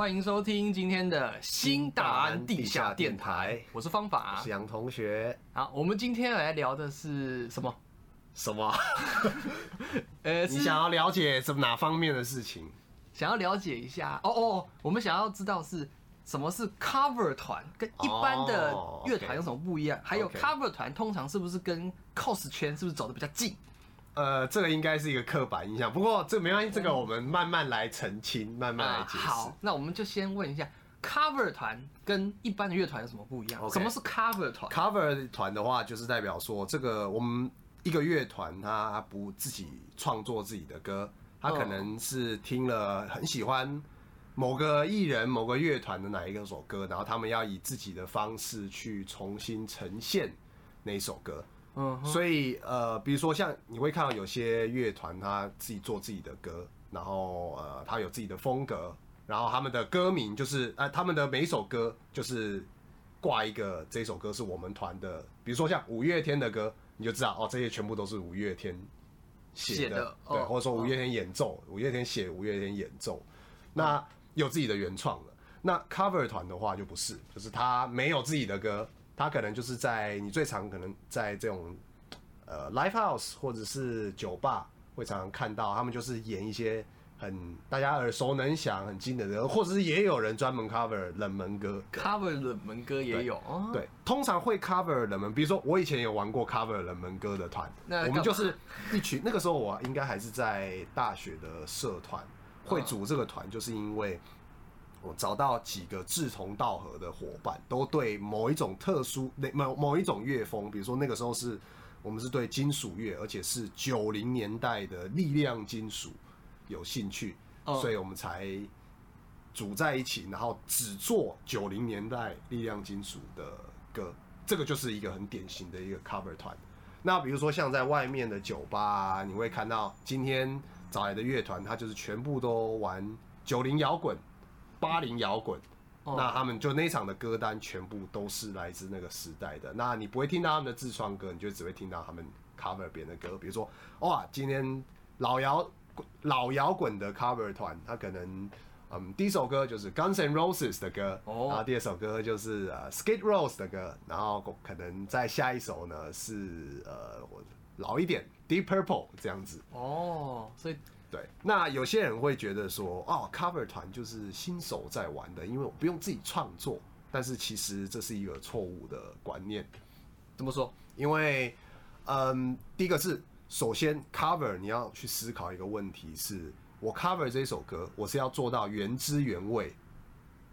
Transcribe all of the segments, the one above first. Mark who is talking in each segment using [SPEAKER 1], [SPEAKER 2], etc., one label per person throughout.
[SPEAKER 1] 欢迎收听今天的新大安地下电台，我是方法，
[SPEAKER 2] 我是杨同学。
[SPEAKER 1] 好，我们今天来聊的是什么？
[SPEAKER 2] 什么？呃，你想要了解什么哪方面的事情？
[SPEAKER 1] 想要了解一下哦哦，我们想要知道是什么是 cover 团，跟一般的乐团有什么不一样？还有 cover 团通常是不是跟 cos 圈是不是走的比较近？
[SPEAKER 2] 呃，这个应该是一个刻板印象，不过这没关系，这个我们慢慢来澄清，慢慢来解释。
[SPEAKER 1] 好，那我们就先问一下，cover 团跟一般的乐团有什么不一样？Okay. 什么是 cover 团
[SPEAKER 2] ？cover 团的话，就是代表说，这个我们一个乐团，他不自己创作自己的歌，他可能是听了很喜欢某个艺人、某个乐团的哪一个首歌，然后他们要以自己的方式去重新呈现那一首歌。嗯，所以呃，比如说像你会看到有些乐团，他自己做自己的歌，然后呃，他有自己的风格，然后他们的歌名就是呃，他们的每一首歌就是挂一个这首歌是我们团的，比如说像五月天的歌，你就知道哦，这些全部都是五月天写的，的对，或者说五月天演奏，五月天写，五月天演奏，那有自己的原创的。那 cover 团的话就不是，就是他没有自己的歌。他可能就是在你最常可能在这种呃 live house 或者是酒吧会常常看到，他们就是演一些很大家耳熟能详、很经典的歌，或者是也有人专门 cover 冷门歌
[SPEAKER 1] ，cover 冷门歌也有。
[SPEAKER 2] 对，通常会 cover 冷门，比如说我以前有玩过 cover 冷门歌的团，那我们就是一群。那个时候我应该还是在大学的社团，会组这个团，就是因为。我找到几个志同道合的伙伴，都对某一种特殊、那某某一种乐风，比如说那个时候是我们是对金属乐，而且是九零年代的力量金属有兴趣，所以我们才组在一起，然后只做九零年代力量金属的歌。这个就是一个很典型的一个 cover 团。那比如说像在外面的酒吧，你会看到今天找来的乐团，他就是全部都玩九零摇滚。八零摇滚，那他们就那场的歌单全部都是来自那个时代的。那你不会听到他们的自创歌，你就只会听到他们 cover 别人的歌。比如说，哇，今天老摇老摇滚的 cover 团，他可能嗯第一首歌就是 Guns N' Roses 的歌，然后第二首歌就是呃 Skid Row 的歌，然后可能再下一首呢是呃我老一点 Deep Purple 这样子。
[SPEAKER 1] 哦，所以。
[SPEAKER 2] 对，那有些人会觉得说，哦，cover 团就是新手在玩的，因为我不用自己创作。但是其实这是一个错误的观念。
[SPEAKER 1] 怎么说？
[SPEAKER 2] 因为，嗯，第一个是，首先 cover 你要去思考一个问题是，我 cover 这首歌，我是要做到原汁原味，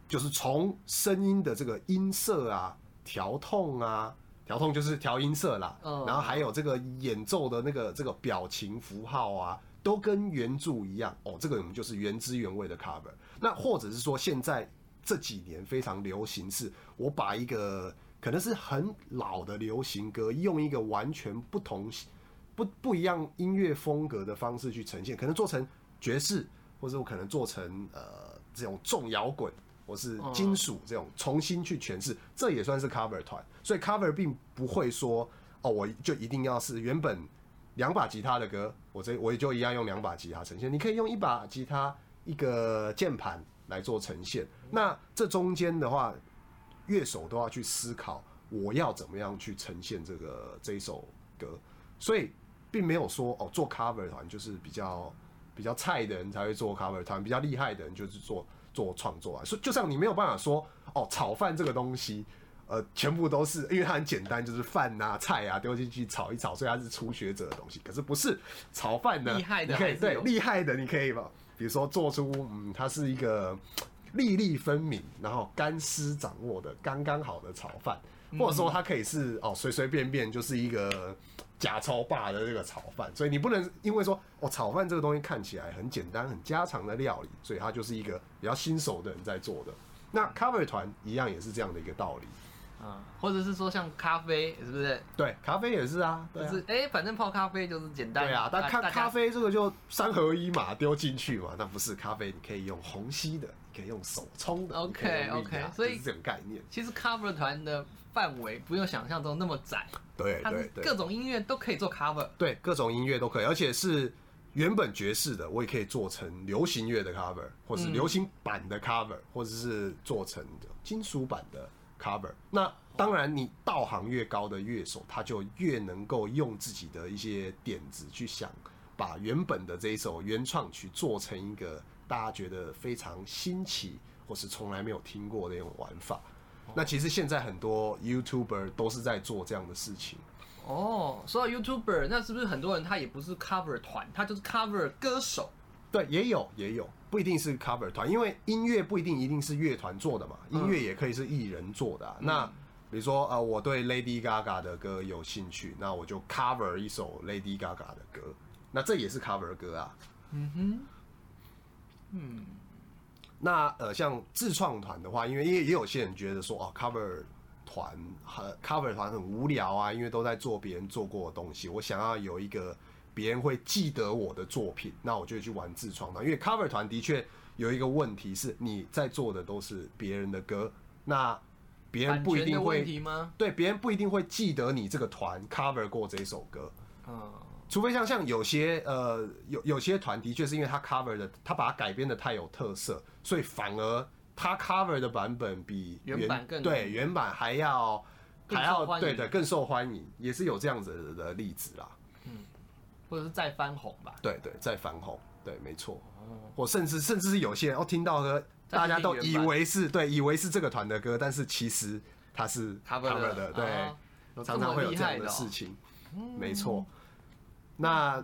[SPEAKER 2] 就是从声音的这个音色啊、调痛啊、调痛就是调音色啦，嗯，然后还有这个演奏的那个这个表情符号啊。都跟原著一样哦，这个我们就是原汁原味的 cover。那或者是说，现在这几年非常流行，是我把一个可能是很老的流行歌，用一个完全不同、不不一样音乐风格的方式去呈现，可能做成爵士，或者我可能做成呃这种重摇滚，或是金属这种重新去诠释，这也算是 cover 团。所以 cover 并不会说哦，我就一定要是原本。两把吉他的歌，我这我也就一样用两把吉他呈现。你可以用一把吉他、一个键盘来做呈现。那这中间的话，乐手都要去思考，我要怎么样去呈现这个这一首歌。所以，并没有说哦，做 cover 团就是比较比较菜的人才会做 cover 团，比较厉害的人就是做做创作啊。所以，就像你没有办法说哦，炒饭这个东西。呃，全部都是，因为它很简单，就是饭啊、菜啊丢进去炒一炒，所以它是初学者的东西。可是不是炒饭呢？厉害的，你可以对厉害的，你可以吧？比如说做出嗯，它是一个粒粒分明，然后干湿掌握的刚刚好的炒饭，或者说它可以是哦，随随便便就是一个假超霸的这个炒饭。所以你不能因为说哦，炒饭这个东西看起来很简单、很家常的料理，所以它就是一个比较新手的人在做的。那 cover 团一样也是这样的一个道理。
[SPEAKER 1] 啊，或者是说像咖啡，是不是？
[SPEAKER 2] 对，咖啡也是啊，
[SPEAKER 1] 就是哎、欸，反正泡咖啡就是简单。
[SPEAKER 2] 对啊，但咖咖啡这个就三合一嘛，丢进去嘛，那不是咖啡，你可以用虹吸的，你可以用手冲的。
[SPEAKER 1] OK OK，所以
[SPEAKER 2] 是这种概念。
[SPEAKER 1] 其实 cover 团的范围不用想象中那么窄，
[SPEAKER 2] 对对对，
[SPEAKER 1] 各种音乐都可以做 cover，
[SPEAKER 2] 对，各种音乐都可以，而且是原本爵士的，我也可以做成流行乐的 cover，或是流行版的 cover，、嗯、或者是做成金属版的 cover。那当然，你道行越高的乐手，他就越能够用自己的一些点子去想，把原本的这一首原创曲做成一个大家觉得非常新奇，或是从来没有听过的那种玩法。那其实现在很多 YouTuber 都是在做这样的事情。
[SPEAKER 1] 哦，说到 YouTuber，那是不是很多人他也不是 cover 团，他就是 cover 歌手？
[SPEAKER 2] 对，也有也有，不一定是 cover 团，因为音乐不一定一定是乐团做的嘛，音乐也可以是艺人做的啊。嗯、那比如说呃，我对 Lady Gaga 的歌有兴趣，那我就 cover 一首 Lady Gaga 的歌，那这也是 cover 歌啊。嗯哼，嗯，那呃，像自创团的话，因为也也有些人觉得说哦，cover。团很 cover 团很无聊啊，因为都在做别人做过的东西。我想要有一个别人会记得我的作品，那我就去玩自创团。因为 cover 团的确有一个问题是，你在做的都是别人的歌，那别人不一定会对别人不一定会记得你这个团 cover 过这首歌。嗯，除非像像有些呃有有些团的确是因为他 cover 的，他把它改编的太有特色，所以反而。他 cover 的版本比原，
[SPEAKER 1] 原版更
[SPEAKER 2] 对原版还要还要对对更受欢迎，也是有这样子的例子啦。
[SPEAKER 1] 嗯，或者是再翻红吧。
[SPEAKER 2] 对对，再翻红，对，没错。或甚至甚至是有些人哦，听到的大家都以为是对，以为是这个团的歌，但是其实他是 cover 的，对，常常会有这样的事情。没错。那。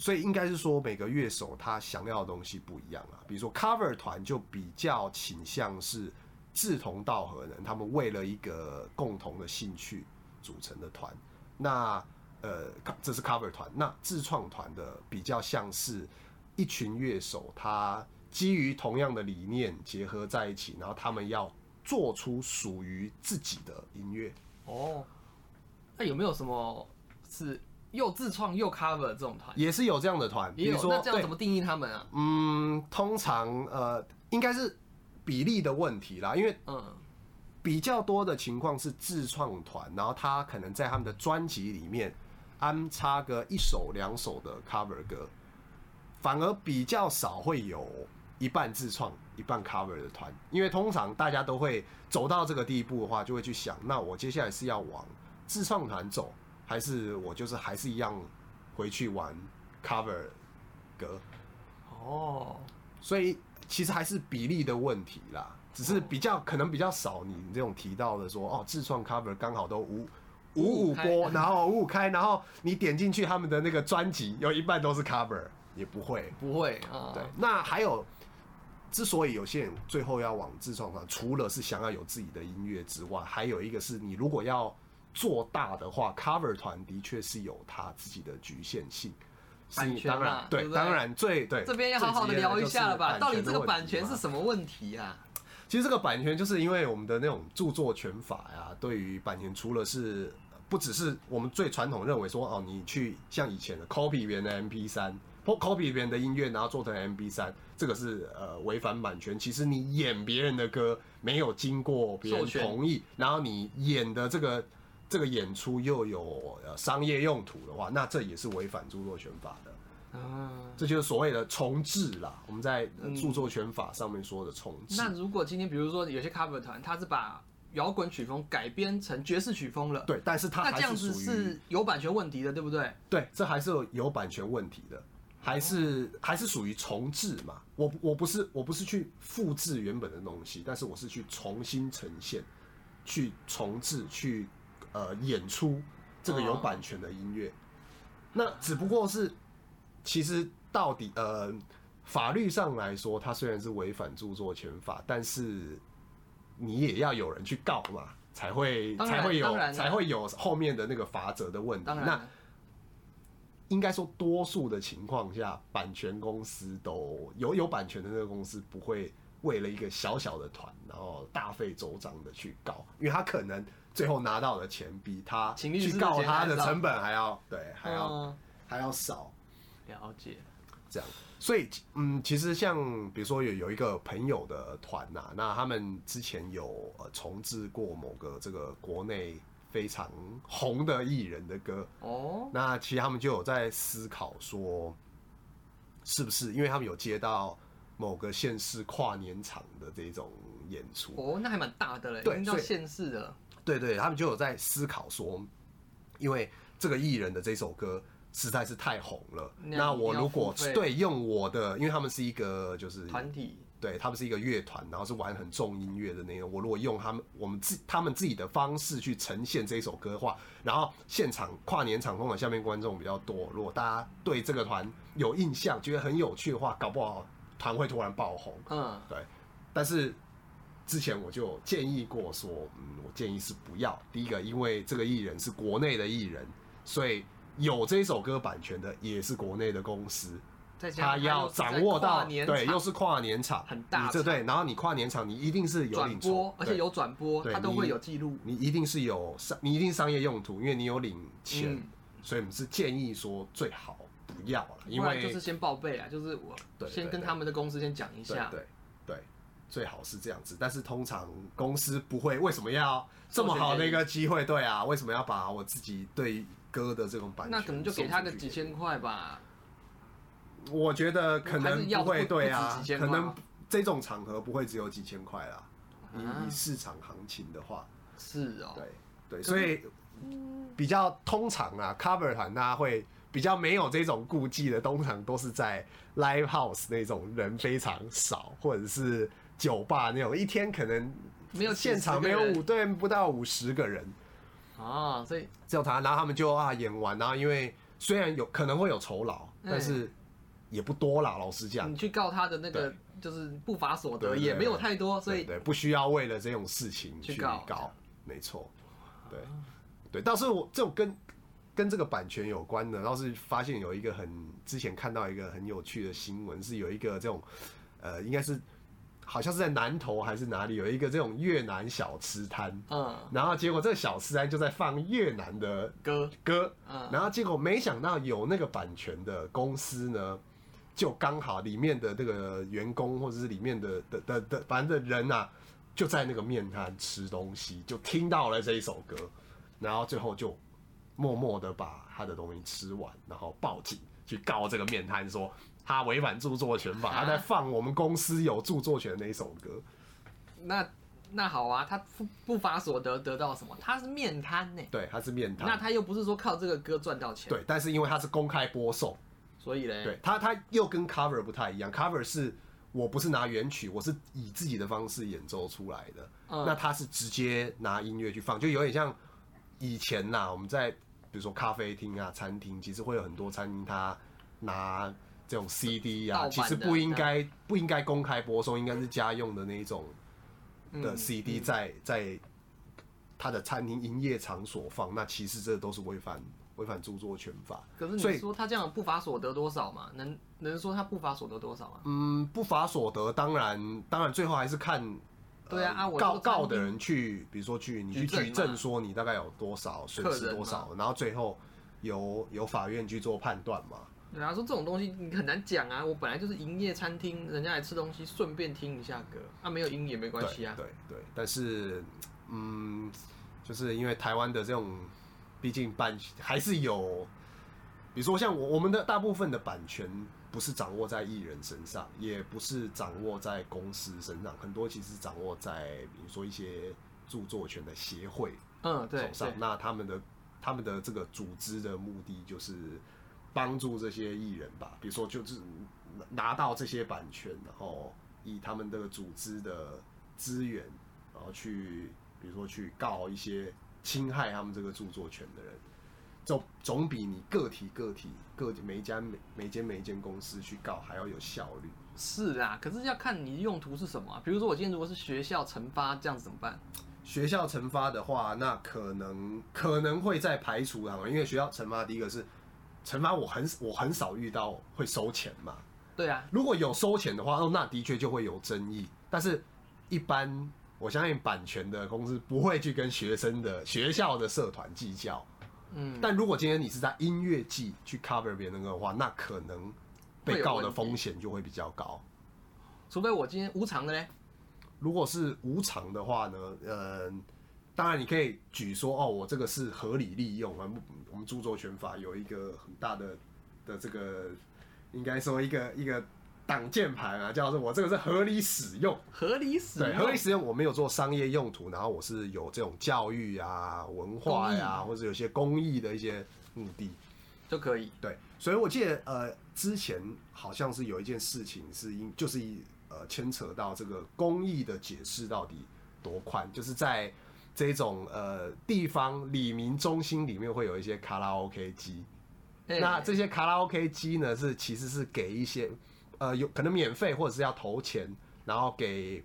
[SPEAKER 2] 所以应该是说，每个乐手他想要的东西不一样啊。比如说 cover 团就比较倾向是志同道合的人，他们为了一个共同的兴趣组成的团。那呃，这是 cover 团。那自创团的比较像是一群乐手，他基于同样的理念结合在一起，然后他们要做出属于自己的音乐。
[SPEAKER 1] 哦，那有没有什么是？又自创又 cover 这种团
[SPEAKER 2] 也是有这样的团，比如说，
[SPEAKER 1] 那这样怎么定义他们啊？
[SPEAKER 2] 嗯，通常呃，应该是比例的问题啦，因为嗯，比较多的情况是自创团，然后他可能在他们的专辑里面安插个一首两首的 cover 歌，反而比较少会有一半自创一半 cover 的团，因为通常大家都会走到这个地步的话，就会去想，那我接下来是要往自创团走。还是我就是还是一样回去玩 cover 歌哦，所以其实还是比例的问题啦，只是比较可能比较少你这种提到的说哦，自创 cover 刚好都五五五播，然后五五开，然后你点进去他们的那个专辑有一半都是 cover，也不会
[SPEAKER 1] 不会啊。
[SPEAKER 2] 对，那还有之所以有些人最后要往自创上，除了是想要有自己的音乐之外，还有一个是你如果要。做大的话，cover 团的确是有他自己的局限性。
[SPEAKER 1] 版权当然
[SPEAKER 2] 对，当然最对。
[SPEAKER 1] 这边要好好的聊一下了吧？到底这个版权是什么问题啊？
[SPEAKER 2] 其实这个版权就是因为我们的那种著作权法呀，对于版权除了是不只是我们最传统认为说哦，你去像以前的 copy 别人的 MP 三或 copy 别人的音乐，然后做成 MP 三，这个是呃违反版权。其实你演别人的歌没有经过别人同意，然后你演的这个。这个演出又有呃商业用途的话，那这也是违反著作权法的。啊，这就是所谓的重置啦。我们在著作权法上面说的重制。
[SPEAKER 1] 那如果今天比如说有些 cover 团，他是把摇滚曲风改编成爵士曲风了，
[SPEAKER 2] 对，但是他
[SPEAKER 1] 那这样子是有版权问题的，对不对？
[SPEAKER 2] 对，这还是有版权问题的，还是还是属于重置嘛？我我不是我不是去复制原本的东西，但是我是去重新呈现，去重置去。呃，演出这个有版权的音乐，那只不过是，其实到底呃，法律上来说，它虽然是违反著作权法，但是你也要有人去告嘛，才会才会有才会有后面的那个罚则的问题。那应该说，多数的情况下，版权公司都有有版权的那个公司不会为了一个小小的团，然后大费周章的去告，因为他可能。最后拿到的钱比他去告他的成本还要对，还要还要少。
[SPEAKER 1] 了解，
[SPEAKER 2] 这样，所以嗯，其实像比如说有有一个朋友的团呐，那他们之前有呃重制过某个这个国内非常红的艺人的歌哦，那其实他们就有在思考说，是不是因为他们有接到某个县市跨年场的这种演出？
[SPEAKER 1] 哦，那还蛮大的嘞，
[SPEAKER 2] 对，
[SPEAKER 1] 到县市的。
[SPEAKER 2] 对，对对，他们就有在思考说，因为这个艺人的这首歌实在是太红了，那，我如果对用我的，因为他们是一个就是
[SPEAKER 1] 团体。
[SPEAKER 2] 对，他们是一个乐团，然后是玩很重音乐的那种。我如果用他们我们自他们自己的方式去呈现这首歌的话，然后现场跨年场通常下面观众比较多，如果大家对这个团有印象，觉得很有趣的话，搞不好团会突然爆红。嗯，对。但是之前我就建议过说，嗯，我建议是不要。第一个，因为这个艺人是国内的艺人，所以有这首歌版权的也是国内的公司。他要掌握到，对，又是跨年场，
[SPEAKER 1] 很大，
[SPEAKER 2] 这对。然后你跨年场，你一定是有领
[SPEAKER 1] 转播，而且有转播，它都会有记录。
[SPEAKER 2] 你一定是有商，你一定商业用途，因为你有领钱，所以我们是建议说最好不要了，因为
[SPEAKER 1] 就是先报备啊，就是我先跟他们的公司先讲一下，
[SPEAKER 2] 对对，最好是这样子。但是通常公司不会，为什么要这么好的一个机会？对啊，为什么要把我自己对歌的这种版权？
[SPEAKER 1] 那可能就给他个几千块吧。
[SPEAKER 2] 我觉得可能不会对啊，可能这种场合不会只有几千块啦。以以市场行情的话，
[SPEAKER 1] 是哦，
[SPEAKER 2] 对对，所以比较通常啊，cover 团大家会比较没有这种顾忌的，通常都是在 live house 那种人非常少，或者是酒吧那种一天可能没有现场没有五对不到五十个人
[SPEAKER 1] 啊，所以
[SPEAKER 2] 只有他，然后他们就啊演完，然后因为虽然有可能会有酬劳，但是。也不多啦，老实讲。
[SPEAKER 1] 你去告他的那个就是不法所得也没有太多，所以
[SPEAKER 2] 对不需要为了这种事情去告，没错。对对，倒是我这种跟跟这个版权有关的，倒是发现有一个很之前看到一个很有趣的新闻，是有一个这种呃，应该是好像是在南投还是哪里有一个这种越南小吃摊，嗯，然后结果这个小吃摊就在放越南的歌。歌，嗯，然后结果没想到有那个版权的公司呢。就刚好里面的这个员工或者是里面的的的的反正的人啊，就在那个面摊吃东西，就听到了这一首歌，然后最后就默默的把他的东西吃完，然后报警去告这个面摊说他违反著作权法，他在放我们公司有著作权的那一首歌。
[SPEAKER 1] 那那好啊，他不不法所得得到什么？他是面瘫呢？
[SPEAKER 2] 对，他是面瘫。
[SPEAKER 1] 那他又不是说靠这个歌赚到钱？
[SPEAKER 2] 对，但是因为他是公开播送。
[SPEAKER 1] 所以嘞，
[SPEAKER 2] 对他，他又跟 cover 不太一样。cover 是我不是拿原曲，我是以自己的方式演奏出来的。嗯、那他是直接拿音乐去放，就有点像以前呐，我们在比如说咖啡厅啊、餐厅，其实会有很多餐厅，他拿这种 CD 啊，其实不应该不应该公开播送，应该是家用的那种的 CD 在、嗯嗯、在他的餐厅营业场所放，那其实这都是违反。违反著作权法，
[SPEAKER 1] 可是你说他这样不法所得多少嘛？能能说他不法所得多少吗？
[SPEAKER 2] 嗯，不法所得当然当然最后还是看，
[SPEAKER 1] 对啊，
[SPEAKER 2] 呃、告告的人去，比如说去你去举证说你大概有多少损失多少，然后最后由由法院去做判断嘛。
[SPEAKER 1] 对啊，说这种东西你很难讲啊。我本来就是营业餐厅，人家来吃东西，顺便听一下歌，啊，没有音也没关系啊。
[SPEAKER 2] 对对，对，但是嗯，就是因为台湾的这种。毕竟版还是有，比如说像我我们的大部分的版权不是掌握在艺人身上，也不是掌握在公司身上，很多其实掌握在比如说一些著作权的协会嗯手上。那他们的他们的这个组织的目的就是帮助这些艺人吧，比如说就是拿到这些版权，然后以他们这个组织的资源，然后去比如说去告一些。侵害他们这个著作权的人，总总比你个体个体个每一家每每间每一间公司去告还要有效率。
[SPEAKER 1] 是啊，可是要看你的用途是什么啊。比如说我今天如果是学校惩罚这样子怎么办？
[SPEAKER 2] 学校惩罚的话，那可能可能会再排除他们，因为学校惩罚第一个是惩罚，我很我很少遇到会收钱嘛。
[SPEAKER 1] 对啊，
[SPEAKER 2] 如果有收钱的话，那的确就会有争议。但是一般。我相信版权的公司不会去跟学生的学校的社团计较，嗯，但如果今天你是在音乐季去 cover 别人的话，那可能被告的风险就会比较高。
[SPEAKER 1] 除非我今天无偿的呢。
[SPEAKER 2] 如果是无偿的话呢，呃，当然你可以举说哦，我这个是合理利用啊。我们著作权法有一个很大的的这个应该说一个一个挡箭牌啊，叫做我这个是合理使用，
[SPEAKER 1] 合理使用，
[SPEAKER 2] 对，合理使用，我没有做商业用途，然后我是有这种教育啊、文化呀、啊，或者有些公益的一些目的
[SPEAKER 1] 就可以。
[SPEAKER 2] 对，所以我记得呃，之前好像是有一件事情是因就是一呃牵扯到这个公益的解释到底多宽，就是在这种呃地方里民中心里面会有一些卡拉 OK 机。那这些卡拉 OK 机呢，是其实是给一些，呃，有可能免费或者是要投钱，然后给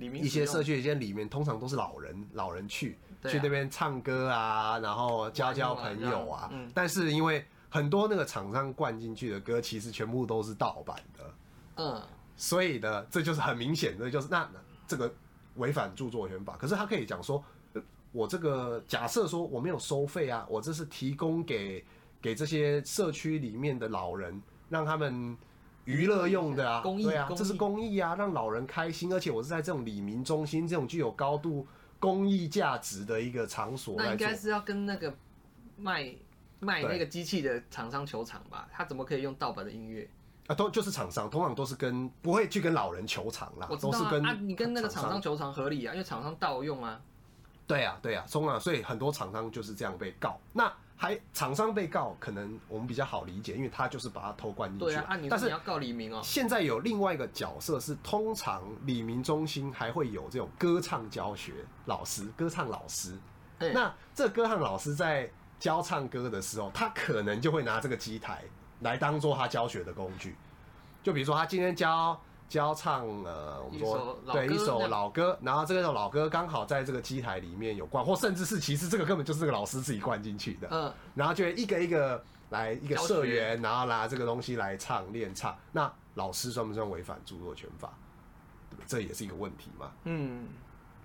[SPEAKER 2] 一些社区一些里面，通常都是老人，老人去去那边唱歌啊，然后交交朋友啊。但是因为很多那个厂商灌进去的歌，其实全部都是盗版的，嗯，所以呢，这就是很明显的，就是那这个违反著作权法。可是他可以讲说，我这个假设说我没有收费啊，我这是提供给。给这些社区里面的老人，让他们娱乐用的啊，对啊，这是公益啊，让老人开心，而且我是在这种里民中心这种具有高度公益价值的一个场所。
[SPEAKER 1] 那应该是要跟那个卖卖那个机器的厂商求偿吧？他怎么可以用盗版的音乐
[SPEAKER 2] 啊？都就是厂商，通常都是跟不会去跟老人求偿啦。
[SPEAKER 1] 我知道啊，
[SPEAKER 2] 都是跟
[SPEAKER 1] 啊，你跟那个厂商求偿合理啊，因为厂商盗用啊。
[SPEAKER 2] 对啊，对啊，中啊，所以很多厂商就是这样被告。那还厂商被告，可能我们比较好理解，因为他就是把它偷灌进去。
[SPEAKER 1] 对啊，啊你，但是你要告李明哦。
[SPEAKER 2] 现在有另外一个角色是，通常李明中心还会有这种歌唱教学老师、歌唱老师。欸、那这歌唱老师在教唱歌的时候，他可能就会拿这个机台来当做他教学的工具。就比如说，他今天教。教唱呃，我们说对一首老歌，然后这个老歌刚好在这个机台里面有灌，或甚至是其实这个根本就是这个老师自己灌进去的，嗯，然后就一个一个来一个社员，然后拿这个东西来唱练唱，那老师算不算违反著作权法？对不对？这也是一个问题嘛，嗯，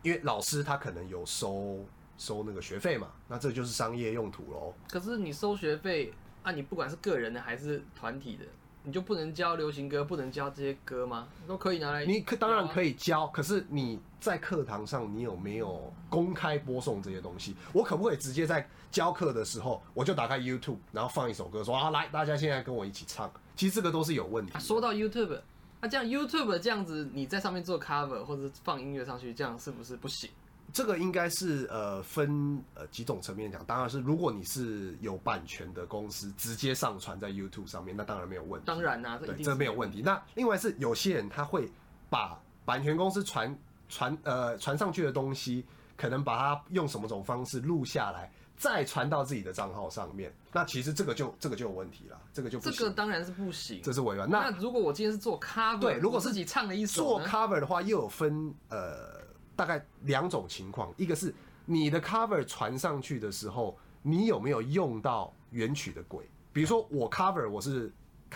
[SPEAKER 2] 因为老师他可能有收收那个学费嘛，那这就是商业用途喽。
[SPEAKER 1] 可是你收学费啊，你不管是个人的还是团体的。你就不能教流行歌，不能教这些歌吗？都可以拿来。
[SPEAKER 2] 你可当然可以教，可是你在课堂上，你有没有公开播送这些东西？我可不可以直接在教课的时候，我就打开 YouTube，然后放一首歌，说啊，来，大家现在跟我一起唱？其实这个都是有问题。啊，说
[SPEAKER 1] 到 YouTube，那这样 YouTube 这样子，你在上面做 cover 或者放音乐上去，这样是不是不行？
[SPEAKER 2] 这个应该是呃分呃几种层面讲，当然是如果你是有版权的公司直接上传在 YouTube 上面，那当然没有问题。
[SPEAKER 1] 当然啊，
[SPEAKER 2] 对，这没有问题。那另外是有些人他会把版权公司传传呃传上去的东西，可能把它用什么种方式录下来，再传到自己的账号上面。那其实这个就这个就有问题了，这个就不行。
[SPEAKER 1] 这个当然是不行，
[SPEAKER 2] 这是违反。
[SPEAKER 1] 那如果我今天是做 cover，
[SPEAKER 2] 对，如果
[SPEAKER 1] 自己唱了一首
[SPEAKER 2] 做 cover 的话，又有分呃。大概两种情况，一个是你的 cover 传上去的时候，你有没有用到原曲的轨？比如说我 cover 我是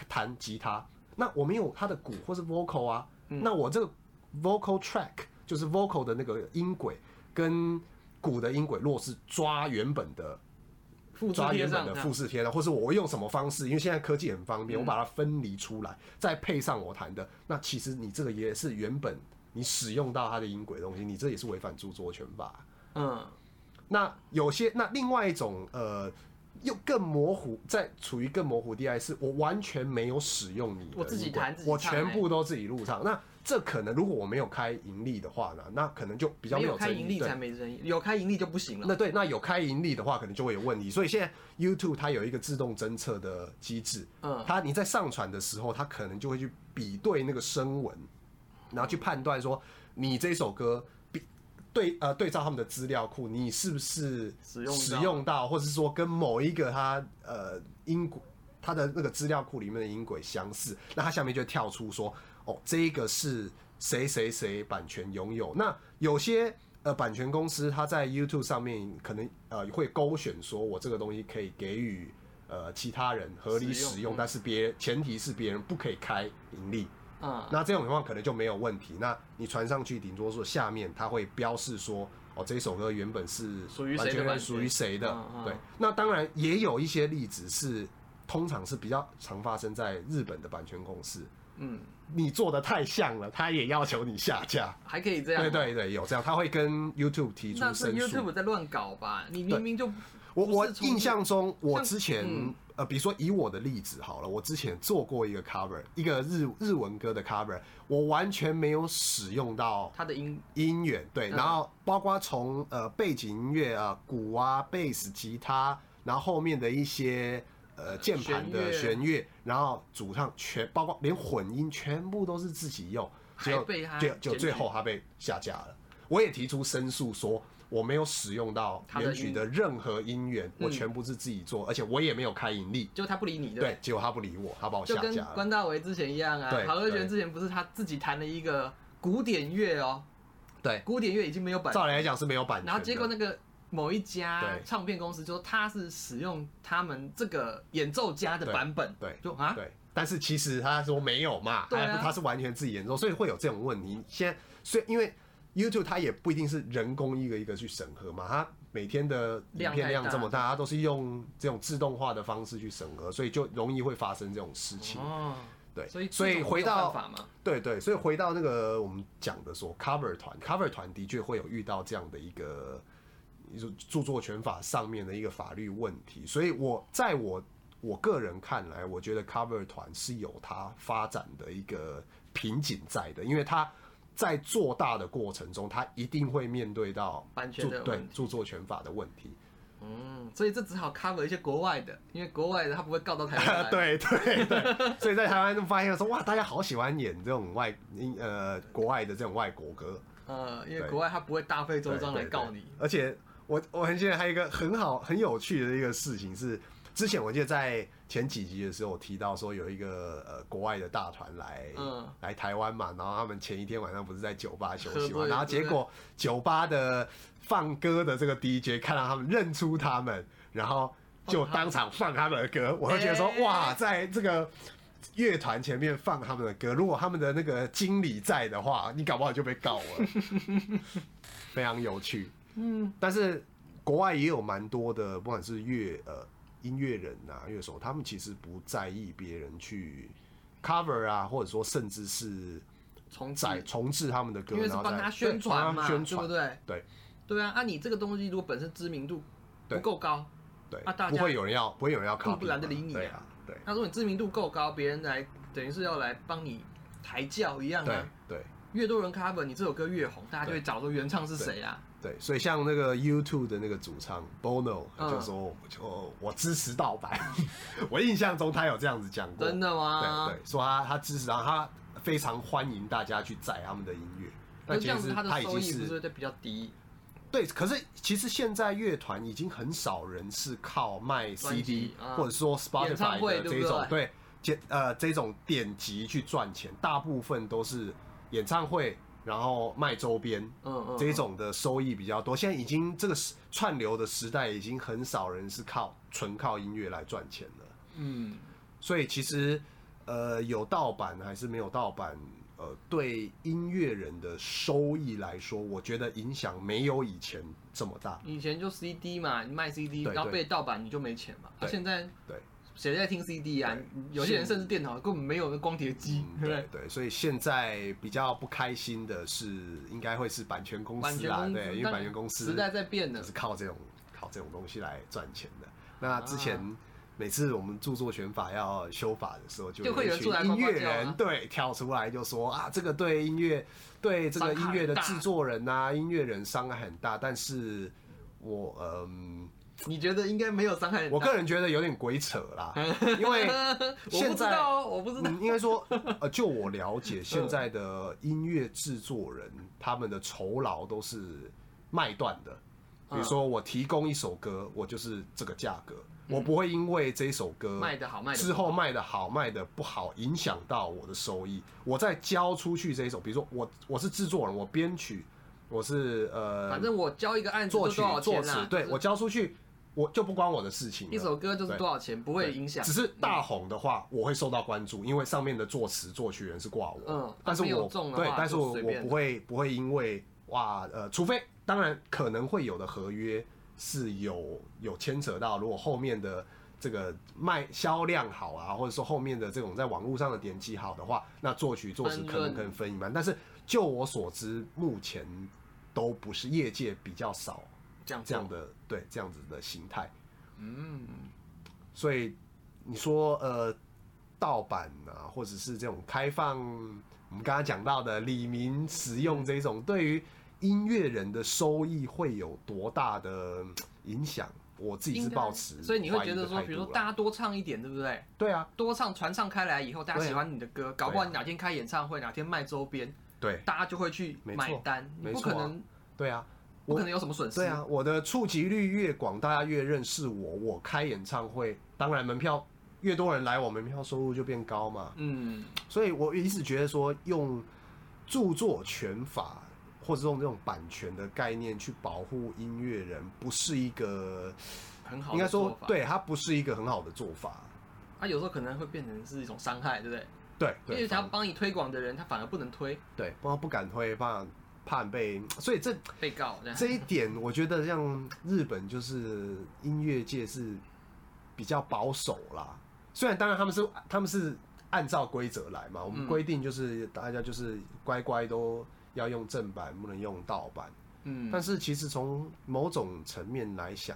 [SPEAKER 2] 弹吉他，那我没有它的鼓或是 vocal 啊，那我这个 vocal track 就是 vocal 的那个音轨跟鼓的音轨，若是抓原本的，抓原本的复制贴的，或是我用什么方式？因为现在科技很方便，我把它分离出来，再配上我弹的，那其实你这个也是原本。你使用到它的音轨的东西，你这也是违反著作权法。嗯，那有些那另外一种呃，又更模糊，在处于更模糊地带，是我完全没有使用你的，
[SPEAKER 1] 我自己弹，
[SPEAKER 2] 我全部都自己录唱。那这可能如果我没有开盈利的话呢，那可能就比较没有。
[SPEAKER 1] 开盈利才没争议，有开盈利就不行了。
[SPEAKER 2] 那对，那有开盈利的话，可能就会有问题。所以现在 YouTube 它有一个自动侦测的机制，嗯，它你在上传的时候，它可能就会去比对那个声纹。然后去判断说，你这首歌比对呃对照他们的资料库，你是不是使用使用到，或者是说跟某一个它呃音轨它的那个资料库里面的音轨相似，那它下面就跳出说，哦，这个是谁谁谁版权拥有。那有些呃版权公司，它在 YouTube 上面可能呃会勾选说，我这个东西可以给予呃其他人合理使用，使用但是别前提是别人不可以开盈利。嗯，那这种情况可能就没有问题。那你传上去，顶多说下面它会标示说，哦，这首歌原本是属于谁的，属于谁的。对，那当然也有一些例子是，通常是比较常发生在日本的版权公司。嗯，你做的太像了，他也要求你下架。
[SPEAKER 1] 还可以这样？
[SPEAKER 2] 对对对，有这样，他会跟 YouTube 提出申诉。
[SPEAKER 1] 那是 YouTube 在乱搞吧？你明明就
[SPEAKER 2] 我我印象中，我之前。呃，比如说以我的例子好了，我之前做过一个 cover，一个日日文歌的 cover，我完全没有使用到
[SPEAKER 1] 它的音
[SPEAKER 2] 音源，对，然后包括从呃背景音乐啊，鼓啊、贝斯、吉他，然后后面的一些呃键盘的弦乐，然后主唱全包括连混音全部都是自己用，就就就最后他被下架了，我也提出申诉说。我没有使用到原曲的任何音源，我全部是自己做，而且我也没有开盈利。
[SPEAKER 1] 就他不理你，
[SPEAKER 2] 对，结果他不理我，他把我下架了。
[SPEAKER 1] 就跟关大为之前一样啊，郝和弦之前不是他自己弹了一个古典乐哦，
[SPEAKER 2] 对，
[SPEAKER 1] 古典乐已经没有版，
[SPEAKER 2] 照理来讲是没有版权。
[SPEAKER 1] 然后结果那个某一家唱片公司就说他是使用他们这个演奏家的版本，
[SPEAKER 2] 对，
[SPEAKER 1] 就啊，
[SPEAKER 2] 对，但是其实他说没有嘛，对，他是完全自己演奏，所以会有这种问题。现在，所以因为。YouTube 它也不一定是人工一个一个去审核嘛，它每天的影片量这么大，它都是用这种自动化的方式去审核，所以就容易会发生这种事情。哦，对，所以
[SPEAKER 1] 所以回到
[SPEAKER 2] 对对，所以回到那个我们讲的说，cover 团，cover 团的确会有遇到这样的一个，著作权法上面的一个法律问题。所以我在我我个人看来，我觉得 cover 团是有它发展的一个瓶颈在的，因为它。在做大的过程中，他一定会面对到
[SPEAKER 1] 版权的
[SPEAKER 2] 对著作权法的问题。
[SPEAKER 1] 嗯，所以这只好 cover 一些国外的，因为国外的他不会告到台湾。
[SPEAKER 2] 对对对，所以在台湾就发现说，哇，大家好喜欢演这种外呃国外的这种外国歌。
[SPEAKER 1] 呃，因为国外他不会大费周章来告你。
[SPEAKER 2] 而且我我很记得还有一个很好很有趣的一个事情是，之前我记得在。前几集的时候，我提到说有一个呃国外的大团来、嗯、来台湾嘛，然后他们前一天晚上不是在酒吧休息嘛，然后结果酒吧的放歌的这个 DJ 看到他们认出他们，然后就当场放他们的歌，我就觉得说哇，在这个乐团前面放他们的歌，如果他们的那个经理在的话，你搞不好就被告了，非常有趣。嗯，但是国外也有蛮多的，不管是乐呃。音乐人啊，乐手，他们其实不在意别人去 cover 啊，或者说甚至是重载重置他们的歌，
[SPEAKER 1] 因为是帮他宣传嘛，
[SPEAKER 2] 宣传，
[SPEAKER 1] 对不对？
[SPEAKER 2] 对，
[SPEAKER 1] 对啊，啊，你这个东西如果本身知名度不够高，
[SPEAKER 2] 对，啊，大家不会有人要，不会有人要 cover，
[SPEAKER 1] 不懒得理你啊。对，那如果你知名度够高，别人来等于是要来帮你抬轿一样啊。
[SPEAKER 2] 对，
[SPEAKER 1] 越多人 cover 你这首歌越红，大家就会找出原唱是谁啊。
[SPEAKER 2] 对，所以像那个 YouTube 的那个主唱 Bono 就说，就我支持盗版。我印象中他有这样子讲过。
[SPEAKER 1] 真的吗？
[SPEAKER 2] 对对，说他他支持，然后他非常欢迎大家去载他们的音乐。
[SPEAKER 1] 那这样子他的收益是不是比较低？
[SPEAKER 2] 对，可是其实现在乐团已经很少人是靠卖 CD 或者说 Spotify 的这种对，点呃这种点击去赚钱，大部分都是演唱会。然后卖周边，嗯嗯，这种的收益比较多。现在已经这个串流的时代，已经很少人是靠纯靠音乐来赚钱了。嗯，所以其实呃，有盗版还是没有盗版，呃，对音乐人的收益来说，我觉得影响没有以前这么大。
[SPEAKER 1] 以前就 CD 嘛，你卖 CD，然后被盗版你就没钱嘛。现在对。谁在听 CD 啊？有些人甚至电脑根本没有那光碟机。
[SPEAKER 2] 对对，所以现在比较不开心的是，应该会是版权公司啦，对，因为版权公司
[SPEAKER 1] 时代在变的，
[SPEAKER 2] 是靠这种靠这种东西来赚钱的。那之前每次我们著作权法要修法的时候，就会有音乐人对跳出来就说啊，这个对音乐对这个音乐的制作人啊，音乐人伤害很大。但是我嗯。
[SPEAKER 1] 你觉得应该没有伤害？
[SPEAKER 2] 我个人觉得有点鬼扯啦，因为现在
[SPEAKER 1] 我不知道，
[SPEAKER 2] 应该说，呃，就我了解，现在的音乐制作人他们的酬劳都是卖断的。比如说，我提供一首歌，我就是这个价格，我不会因为这一首歌
[SPEAKER 1] 卖的好卖
[SPEAKER 2] 之后卖的好卖的不好，影响到我的收益。我再交出去这一首，比如说我我是制作人，我编曲，我是呃，
[SPEAKER 1] 反正我交一个案子
[SPEAKER 2] 作曲作词，对我交出去。我就不关我的事情，
[SPEAKER 1] 一首歌就是多少钱，不会影响。
[SPEAKER 2] 只是大红的话，我会受到关注，因为上面的作词作曲人是挂我。
[SPEAKER 1] 嗯，
[SPEAKER 2] 但是我对，但是我我不会不会因为哇呃，除非当然可能会有的合约是有有牵扯到，如果后面的这个卖销量好啊，或者说后面的这种在网络上的点击好的话，那作曲作词可能可能分一半。但是就我所知，目前都不是业界比较少。这样这样的对这样子的形态，嗯，所以你说呃盗版啊，或者是这种开放，我们刚刚讲到的李明使用这种，对于音乐人的收益会有多大的影响？我自己是抱持，
[SPEAKER 1] 所以你会觉得说，比如说大家多唱一点，对不对？
[SPEAKER 2] 对啊，
[SPEAKER 1] 多唱传唱开来以后，大家喜欢你的歌，搞不好你哪天开演唱会，哪天卖周边，
[SPEAKER 2] 对，
[SPEAKER 1] 大家就会去买单，你不可能，
[SPEAKER 2] 对啊，
[SPEAKER 1] 不可能有什么损失。
[SPEAKER 2] 对啊，我的触及率越广，大家越认识我，我开演唱会，当然门票越多人来，我门票收入就变高嘛。嗯，所以我一直觉得说，用著作权法。或者用这种版权的概念去保护音乐人，不是一个
[SPEAKER 1] 很好，
[SPEAKER 2] 应该说，对，它不是一个很好的做法。
[SPEAKER 1] 它有时候可能会变成是一种伤害，对不对？
[SPEAKER 2] 对，
[SPEAKER 1] 因为想要帮你推广的人，他反而不能推。
[SPEAKER 2] 对，不不敢推，怕怕被，所以这
[SPEAKER 1] 被告
[SPEAKER 2] 这一点，我觉得像日本就是音乐界是比较保守啦。虽然当然他们是他们是按照规则来嘛，我们规定就是大家就是乖乖都。要用正版，不能用盗版。嗯，但是其实从某种层面来想，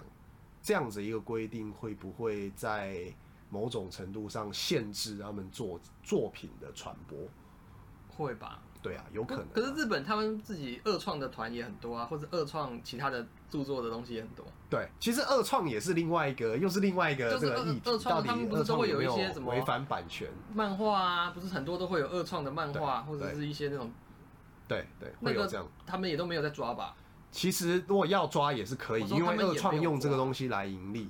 [SPEAKER 2] 这样子一个规定会不会在某种程度上限制他们做作品的传播？
[SPEAKER 1] 会吧？
[SPEAKER 2] 对啊，有可能啊。
[SPEAKER 1] 可是日本他们自己二创的团也很多啊，或者二创其他的著作的东西也很多。
[SPEAKER 2] 对，其实二创也是另外一个，又是另外一个这个议题。
[SPEAKER 1] 二创他们不是都会有一些什么
[SPEAKER 2] 违反版权
[SPEAKER 1] 漫画啊？不是很多都会有二创的漫画，或者是一些那种。
[SPEAKER 2] 对对，会有这样，
[SPEAKER 1] 他们也都没有在抓吧？
[SPEAKER 2] 其实如果要抓也是可以，因为二创用这个东西来盈利。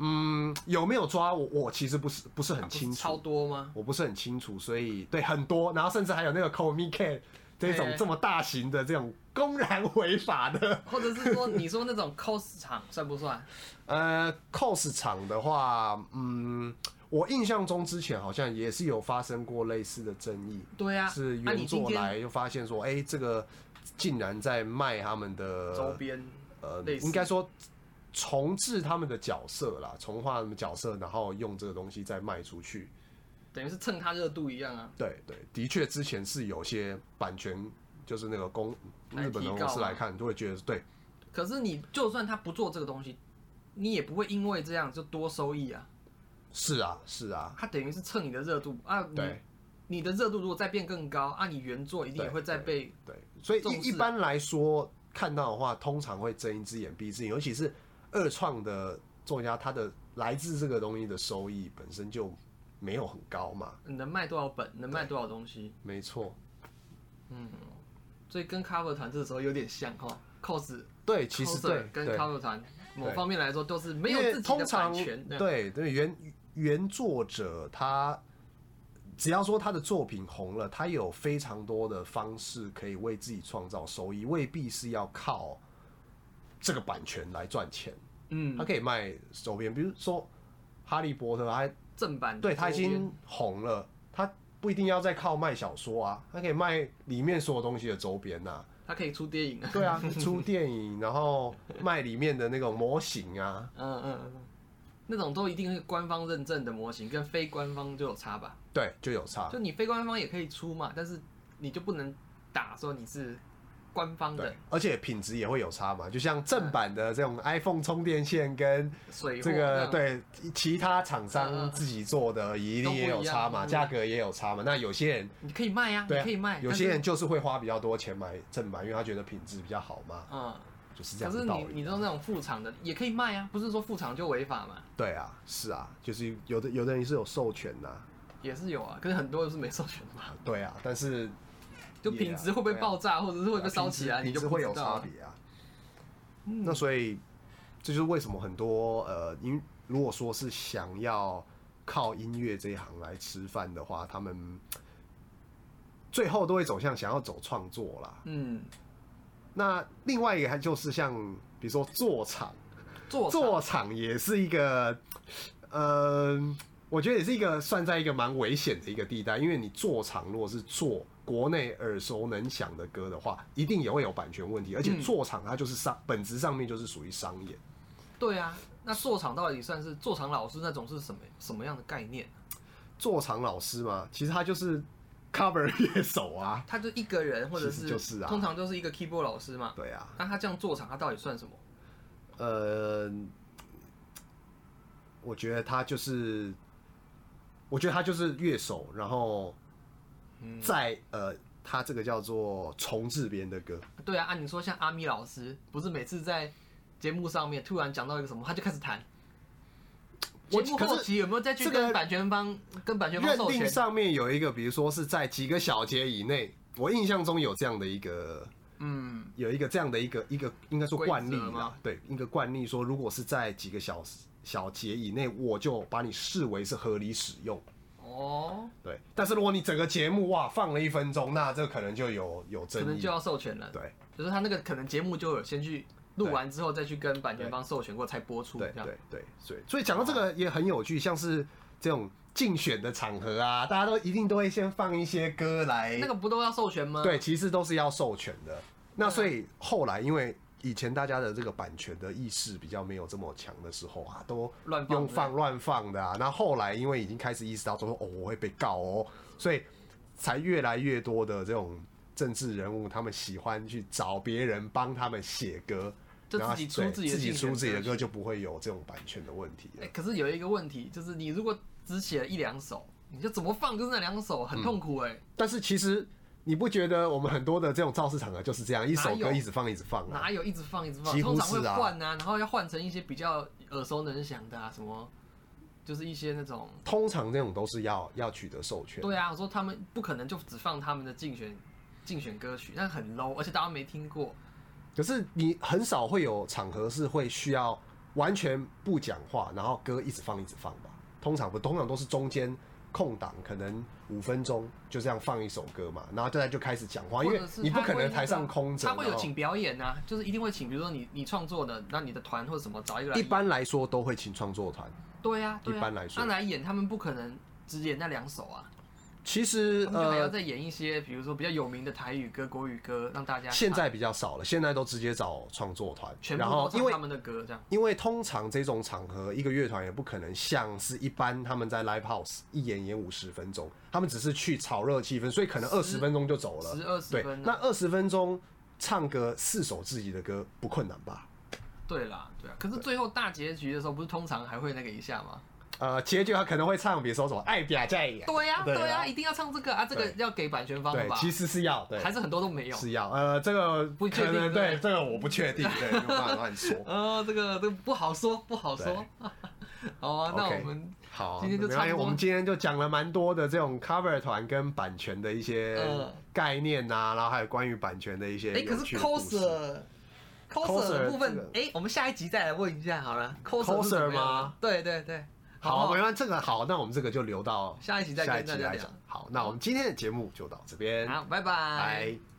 [SPEAKER 2] 嗯，有没有抓我？我其实不是不是很清楚。
[SPEAKER 1] 超多吗？
[SPEAKER 2] 我不是很清楚，所以对很多，然后甚至还有那个 Komi K 这种这么大型的这种公然违法的，
[SPEAKER 1] 或者是说你说那种 cos 场算不算？
[SPEAKER 2] 呃，cos 场的话，嗯。我印象中之前好像也是有发生过类似的争议，
[SPEAKER 1] 对啊，
[SPEAKER 2] 是原作来又发现说，哎、欸，这个竟然在卖他们的
[SPEAKER 1] 周边，
[SPEAKER 2] 呃，应该说重置他们的角色啦，重画他们角色，然后用这个东西再卖出去，
[SPEAKER 1] 等于是蹭他热度一样啊。
[SPEAKER 2] 对对，的确之前是有些版权，就是那个公日本的公司来看，都会觉得对。
[SPEAKER 1] 可是你就算他不做这个东西，你也不会因为这样就多收益啊。
[SPEAKER 2] 是啊，是啊，
[SPEAKER 1] 他等于是蹭你的热度啊。
[SPEAKER 2] 对，
[SPEAKER 1] 你的热度如果再变更高啊，你原作一定也会再被
[SPEAKER 2] 对。所以一一般来说看到的话，通常会睁一只眼闭一只眼，尤其是二创的作家，他的来自这个东西的收益本身就没有很高嘛。
[SPEAKER 1] 你能卖多少本，能卖多少东西？
[SPEAKER 2] 没错。
[SPEAKER 1] 嗯，所以跟 cover 团这时候有点像哈，cos
[SPEAKER 2] 对，其实对
[SPEAKER 1] 跟 cover 团某方面来说都是没有自己的版权。
[SPEAKER 2] 对对原。原作者他只要说他的作品红了，他有非常多的方式可以为自己创造收益，未必是要靠这个版权来赚钱。嗯，他可以卖周边，比如说《哈利波特》还
[SPEAKER 1] 正版，
[SPEAKER 2] 对，他已经红了，他不一定要再靠卖小说啊，他可以卖里面所有东西的周边呐。
[SPEAKER 1] 他可以出电影啊，
[SPEAKER 2] 对啊，出电影，然后卖里面的那种模型啊，嗯嗯。
[SPEAKER 1] 那种都一定是官方认证的模型，跟非官方就有差吧？
[SPEAKER 2] 对，就有差。
[SPEAKER 1] 就你非官方也可以出嘛，但是你就不能打说你是官方的，
[SPEAKER 2] 而且品质也会有差嘛。就像正版的这种 iPhone 充电线跟这个对其他厂商自己做的一定也有差嘛，价格也有差嘛。那有些人
[SPEAKER 1] 你可以卖呀，你可以卖。
[SPEAKER 2] 有些人就是会花比较多钱买正版，因为他觉得品质比较好嘛。嗯。就是这样可
[SPEAKER 1] 是你，你知道那种副厂的也可以卖啊，不是说副厂就违法嘛？
[SPEAKER 2] 对啊，是啊，就是有的有的人是有授权的，
[SPEAKER 1] 也是有啊，可是很多都是没授权的嘛。
[SPEAKER 2] 对啊，但是
[SPEAKER 1] 就品质会不会爆炸，或者是会不会烧起来，你就
[SPEAKER 2] 会有差别啊。那所以这就是为什么很多呃，因如果说是想要靠音乐这一行来吃饭的话，他们最后都会走向想要走创作啦。嗯。那另外一个，它就是像比如说做场，做场也是一个，呃，我觉得也是一个算在一个蛮危险的一个地带，因为你做场如果是做国内耳熟能详的歌的话，一定也会有版权问题，而且做场它就是商，本质上面就是属于商业。
[SPEAKER 1] 对啊，那做场到底算是做场老师那种是什么什么样的概念？
[SPEAKER 2] 做场老师嘛，其实他就是。cover 乐手啊，
[SPEAKER 1] 他就一个人，或者是
[SPEAKER 2] 就是啊，
[SPEAKER 1] 通常就是一个 keyboard 老师嘛。
[SPEAKER 2] 对啊，
[SPEAKER 1] 那他这样做场，他到底算什么？
[SPEAKER 2] 呃，我觉得他就是，我觉得他就是乐手，然后在、嗯、呃，他这个叫做重置别人的歌。
[SPEAKER 1] 对啊，按你说像阿咪老师，不是每次在节目上面突然讲到一个什么，他就开始弹。节目后期有没有再去跟版权方跟版权方授权？
[SPEAKER 2] 上面有一个，比如说是在几个小节以内，我印象中有这样的一个。嗯，有一个这样的一个一个应该说惯例嘛，对，一个惯例说，如果是在几个小时小节以内，我就把你视为是合理使用。哦，对，但是如果你整个节目哇放了一分钟，那这可能就有有争议，
[SPEAKER 1] 可能就要授权了。
[SPEAKER 2] 对，
[SPEAKER 1] 就是他那个可能节目就有先去录完之后再去跟版权方授权过才播出。
[SPEAKER 2] 对对对，所以所以讲到这个也很有趣，像是这种。竞选的场合啊，大家都一定都会先放一些歌来，
[SPEAKER 1] 那个不都要授权吗？
[SPEAKER 2] 对，其实都是要授权的。那所以后来，因为以前大家的这个版权的意识比较没有这么强的时候啊，都乱用放乱放的啊。那后来因为已经开始意识到说，哦，我会被告哦，所以才越来越多的这种政治人物，他们喜欢去找别人帮他们写歌，
[SPEAKER 1] 然后自己出自己的
[SPEAKER 2] 自己出自己的歌，就不会有这种版权的问题。
[SPEAKER 1] 哎，可是有一个问题，就是你如果只写了一两首，你就怎么放就是那两首，很痛苦哎、欸嗯。
[SPEAKER 2] 但是其实你不觉得我们很多的这种造势场合就是这样，一首歌一直放一直放、啊，
[SPEAKER 1] 哪有一直放一直放？通常会换啊，然后要换成一些比较耳熟能详的啊，什么就是一些那种。
[SPEAKER 2] 通常这种都是要要取得授权。
[SPEAKER 1] 对啊，我说他们不可能就只放他们的竞选竞选歌曲，那很 low，而且大家没听过。
[SPEAKER 2] 可是你很少会有场合是会需要完全不讲话，然后歌一直放一直放吧。通常不，通常都是中间空档，可能五分钟就这样放一首歌嘛，然后大家就开始讲话，因为你不可能台上空着。
[SPEAKER 1] 他会有请表演啊，就是一定会请，比如说你你创作的，那你的团或者什么找一个来。
[SPEAKER 2] 一般来说都会请创作团。
[SPEAKER 1] 对呀，
[SPEAKER 2] 一般来说。
[SPEAKER 1] 他来演，他们不可能只演那两首啊。
[SPEAKER 2] 其实
[SPEAKER 1] 呃，还要再演一些，比如说比较有名的台语歌、国语歌，让大家。
[SPEAKER 2] 现在比较少了，现在都直接找创作团，
[SPEAKER 1] 然后因为他们的歌这样。
[SPEAKER 2] 因为通常这种场合，一个乐团也不可能像是一般他们在 live house 一演演五十分钟，他们只是去炒热气氛，所以可能二十分钟就走了。
[SPEAKER 1] 十二十分。
[SPEAKER 2] 对，那二十分钟唱个四首自己的歌不困难吧？
[SPEAKER 1] 对啦，对啊。可是最后大结局的时候，不是通常还会那个一下吗？
[SPEAKER 2] 呃，结局他可能会唱，比如说什么爱表在演。
[SPEAKER 1] 对呀，对呀，一定要唱这个啊，这个要给版权方的吧？
[SPEAKER 2] 其实是要，对，
[SPEAKER 1] 还是很多都没有。
[SPEAKER 2] 是要，呃，这个
[SPEAKER 1] 不确定，
[SPEAKER 2] 对，这个我不确定，对，没有办法乱说。
[SPEAKER 1] 呃，这个这个不好说，不好说。好啊，那我们
[SPEAKER 2] 好，
[SPEAKER 1] 今天就差不多。
[SPEAKER 2] 我们今天就讲了蛮多的这种 cover 团跟版权的一些概念呐，然后还有关于版权的一些。
[SPEAKER 1] 哎，可是 coser，coser 的部分，哎，我们下一集再来问一下好了。
[SPEAKER 2] coser 吗？
[SPEAKER 1] 对对对。
[SPEAKER 2] 好，没关系，这个好，那我们这个就留到
[SPEAKER 1] 下一集再跟大家讲。
[SPEAKER 2] 好，那我们今天的节目就到这边。
[SPEAKER 1] 好，拜拜。
[SPEAKER 2] 拜。